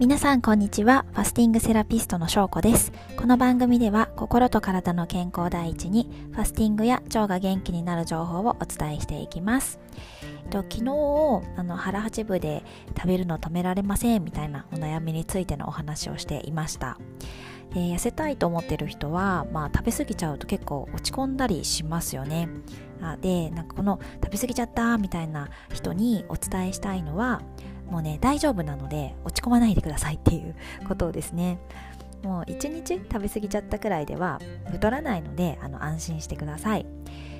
皆さんこんにちは。ファスティングセラピストのしょうこです。この番組では心と体の健康第一にファスティングや腸が元気になる情報をお伝えしていきます。と昨日あの腹八分で食べるの止められませんみたいなお悩みについてのお話をしていました。で痩せたいと思ってる人は、まあ、食べ過ぎちゃうと結構落ち込んだりしますよね。でなんかこの食べ過ぎちゃったみたいな人にお伝えしたいのはもうね大丈夫なので落ち込まないでくださいっていうことをですね。もう1日食べ過ぎちゃったくらいでは太らないのであの安心してください。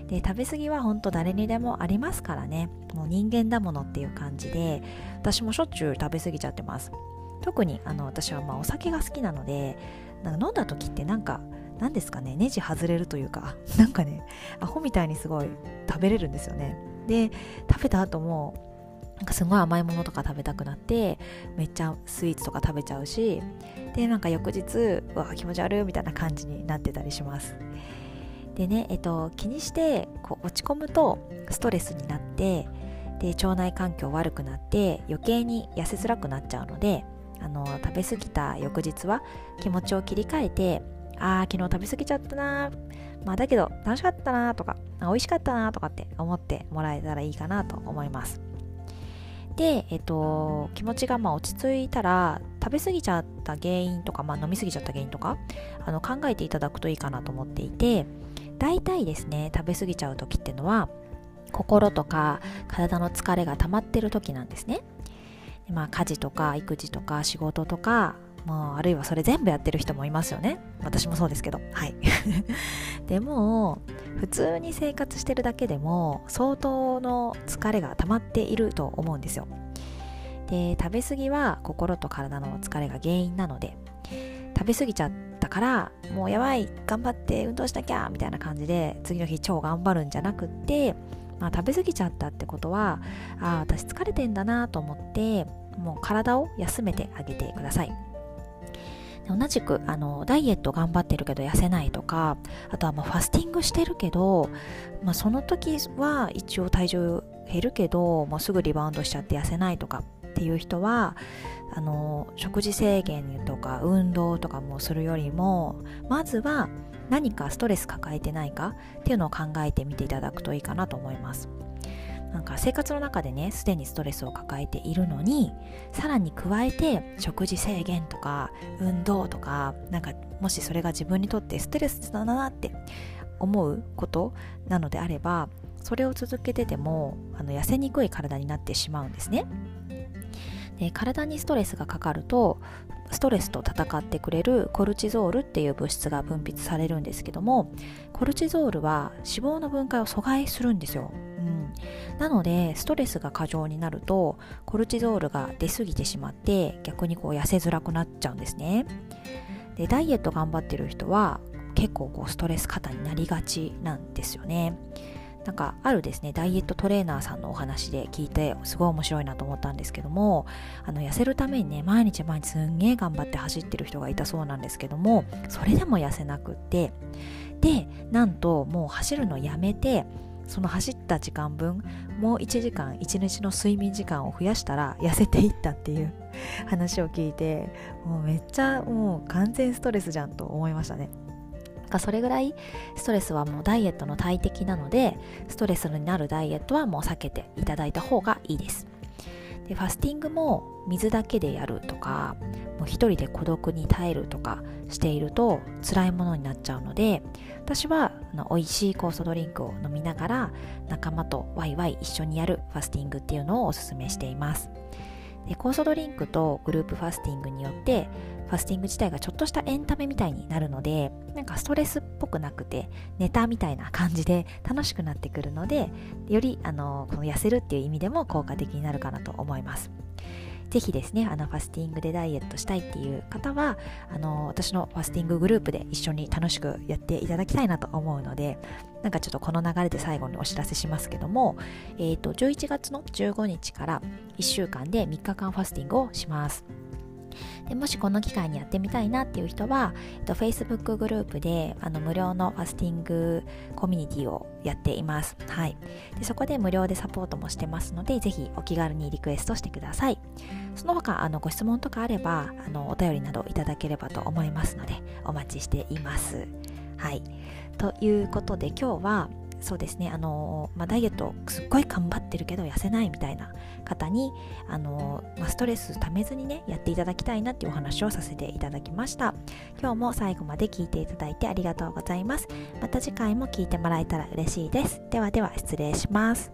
で食べ過ぎは本当誰にでもありますからね。もう人間だものっていう感じで私もしょっちゅう食べ過ぎちゃってます。特にあの私はまあお酒が好きなのでなんか飲んだ時ってなんか何ですかねネジ外れるというかなんかねアホみたいにすごい食べれるんですよね。で食べた後もなんかすごい甘いものとか食べたくなってめっちゃスイーツとか食べちゃうしでなんか翌日うわ気持ち悪いみたいな感じになってたりします。でね、えっと、気にしてこう落ち込むとストレスになってで腸内環境悪くなって余計に痩せづらくなっちゃうのであの食べ過ぎた翌日は気持ちを切り替えてああ昨日食べ過ぎちゃったなまあだけど楽しかったなとか美味しかったなとかって思ってもらえたらいいかなと思います。で、えっと、気持ちがまあ落ち着いたら食べ過ぎちゃった原因とか、まあ、飲み過ぎちゃった原因とかあの考えていただくといいかなと思っていて大体ですね食べ過ぎちゃう時っていうのは心とか体の疲れが溜まってる時なんですね。まあ、家事とか育児とか仕事とかもうあるいはそれ全部やってる人もいますよね。私もそうですけど。はい。でも普通に生活してるだけでも相当の疲れが溜まっていると思うんですよ。で食べ過ぎは心と体の疲れが原因なので食べ過ぎちゃったからもうやばい頑張って運動しなきゃみたいな感じで次の日超頑張るんじゃなくってまあ、食べ過ぎちゃったってことはああ私疲れてんだなと思ってもう体を休めてあげてください。同じくあのダイエット頑張ってるけど痩せないとかあとはまあファスティングしてるけど、まあ、その時は一応体重減るけどもうすぐリバウンドしちゃって痩せないとかっていう人はあの食事制限とか運動とかもするよりもまずは何かストレス抱えてないかっていうのを考えてみていただくといいかなと思います。なんか生活の中でねすでにストレスを抱えているのにさらに加えて食事制限とか運動とかなんかもしそれが自分にとってストレスだなって思うことなのであればそれを続けててもあの痩せにくい体になってしまうんですね。で体にストレスがかかるとストレスと戦ってくれるコルチゾールっていう物質が分泌されるんですけどもコルチゾールは脂肪の分解を阻害するんですよ。なのでストレスが過剰になるとコルチゾールが出過ぎてしまって逆にこう痩せづらくなっちゃうんですね。でダイエット頑張ってる人は結構こうストレス過多になりがちなんですよね。なんかあるですねダイエットトレーナーさんのお話で聞いてすごい面白いなと思ったんですけどもあの痩せるためにね毎日毎日すんげえ頑張って走ってる人がいたそうなんですけどもそれでも痩せなくってでなんともう走るのやめてその走った時間分もう1時間1日の睡眠時間を増やしたら痩せていったっていう 話を聞いてもうめっちゃもう完全ストレスじゃんと思いましたね。それぐらいストレスはもうダイエットの大敵なのでストレスになるダイエットはもう避けていただいた方がいいです。でファスティングも水だけでやるとかもう一人で孤独に耐えるとかしていると辛いものになっちゃうので私はあの美味しい酵素ドリンクを飲みながら仲間とワイワイ一緒にやるファスティングっていうのをおすすめしています。で酵素ドリンクとグループファスティングによってファスティング自体がちょっとしたエンタメみたいになるのでなんかストレスっぽくなくてネタみたいな感じで楽しくなってくるのでよりあのこの痩せるっていう意味でも効果的になるかなと思います。ぜひですね、あのファスティングでダイエットしたいっていう方は、あの私のファスティンググループで一緒に楽しくやっていただきたいなと思うので、なんかちょっとこの流れで最後にお知らせしますけども、えっ、ー、と、11月の15日から1週間で3日間ファスティングをします。でもしこの機会にやってみたいなっていう人は、えっと、Facebook グループであの無料のファスティングコミュニティをやっています、はい、でそこで無料でサポートもしてますのでぜひお気軽にリクエストしてください。その他あのご質問とかあればあのお便りなどいただければと思いますのでお待ちしています。はい。ということで今日はそうですね。あの、まあ、ダイエットすっごい頑張ってるけど痩せないみたいな方にあの、まあ、ストレスためずにねやっていただきたいなっていうお話をさせていただきました。今日も最後まで聞いていただいてありがとうございます。また次回も聞いてもらえたら嬉しいです。ではでは失礼します。